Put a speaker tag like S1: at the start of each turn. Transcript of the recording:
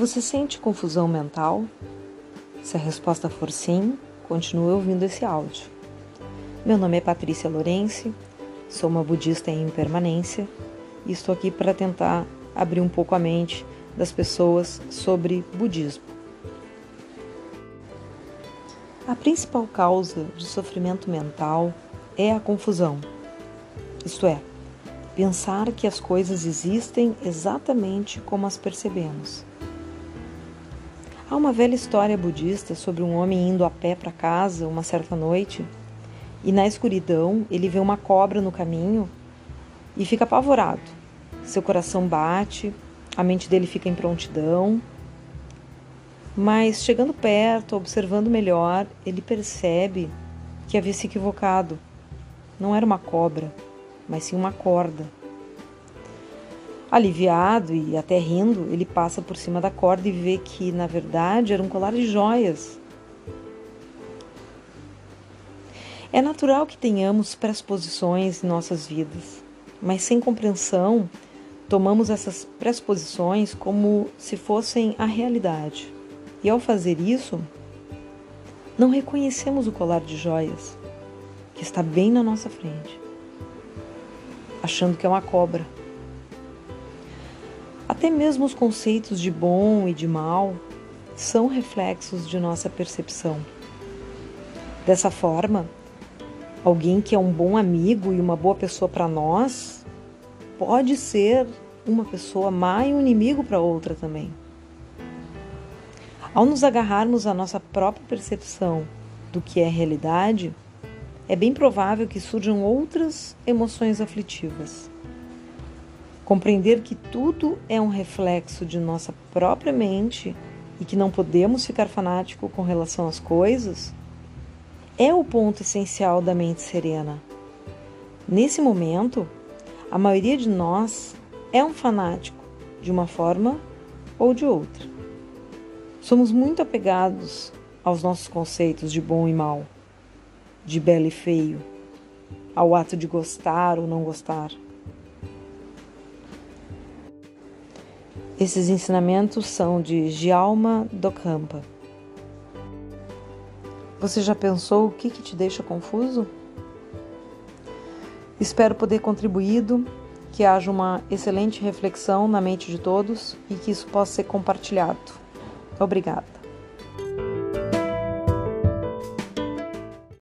S1: Você sente confusão mental? Se a resposta for sim, continue ouvindo esse áudio. Meu nome é Patrícia Lourenço, sou uma budista em impermanência e estou aqui para tentar abrir um pouco a mente das pessoas sobre budismo. A principal causa de sofrimento mental é a confusão, isto é, pensar que as coisas existem exatamente como as percebemos. Há uma velha história budista sobre um homem indo a pé para casa uma certa noite e na escuridão ele vê uma cobra no caminho e fica apavorado. Seu coração bate, a mente dele fica em prontidão. Mas chegando perto, observando melhor, ele percebe que havia se equivocado. Não era uma cobra, mas sim uma corda. Aliviado e até rindo, ele passa por cima da corda e vê que, na verdade, era um colar de joias. É natural que tenhamos pressuposições em nossas vidas, mas sem compreensão, tomamos essas pressuposições como se fossem a realidade. E ao fazer isso, não reconhecemos o colar de joias que está bem na nossa frente, achando que é uma cobra. Até mesmo os conceitos de bom e de mal são reflexos de nossa percepção. Dessa forma, alguém que é um bom amigo e uma boa pessoa para nós pode ser uma pessoa má e um inimigo para outra também. Ao nos agarrarmos à nossa própria percepção do que é realidade, é bem provável que surjam outras emoções aflitivas. Compreender que tudo é um reflexo de nossa própria mente e que não podemos ficar fanático com relação às coisas é o ponto essencial da mente serena. Nesse momento, a maioria de nós é um fanático de uma forma ou de outra. Somos muito apegados aos nossos conceitos de bom e mal, de belo e feio, ao ato de gostar ou não gostar. Esses ensinamentos são de Gialma Docampa. Você já pensou o que, que te deixa confuso? Espero poder contribuído, que haja uma excelente reflexão na mente de todos e que isso possa ser compartilhado. Obrigada.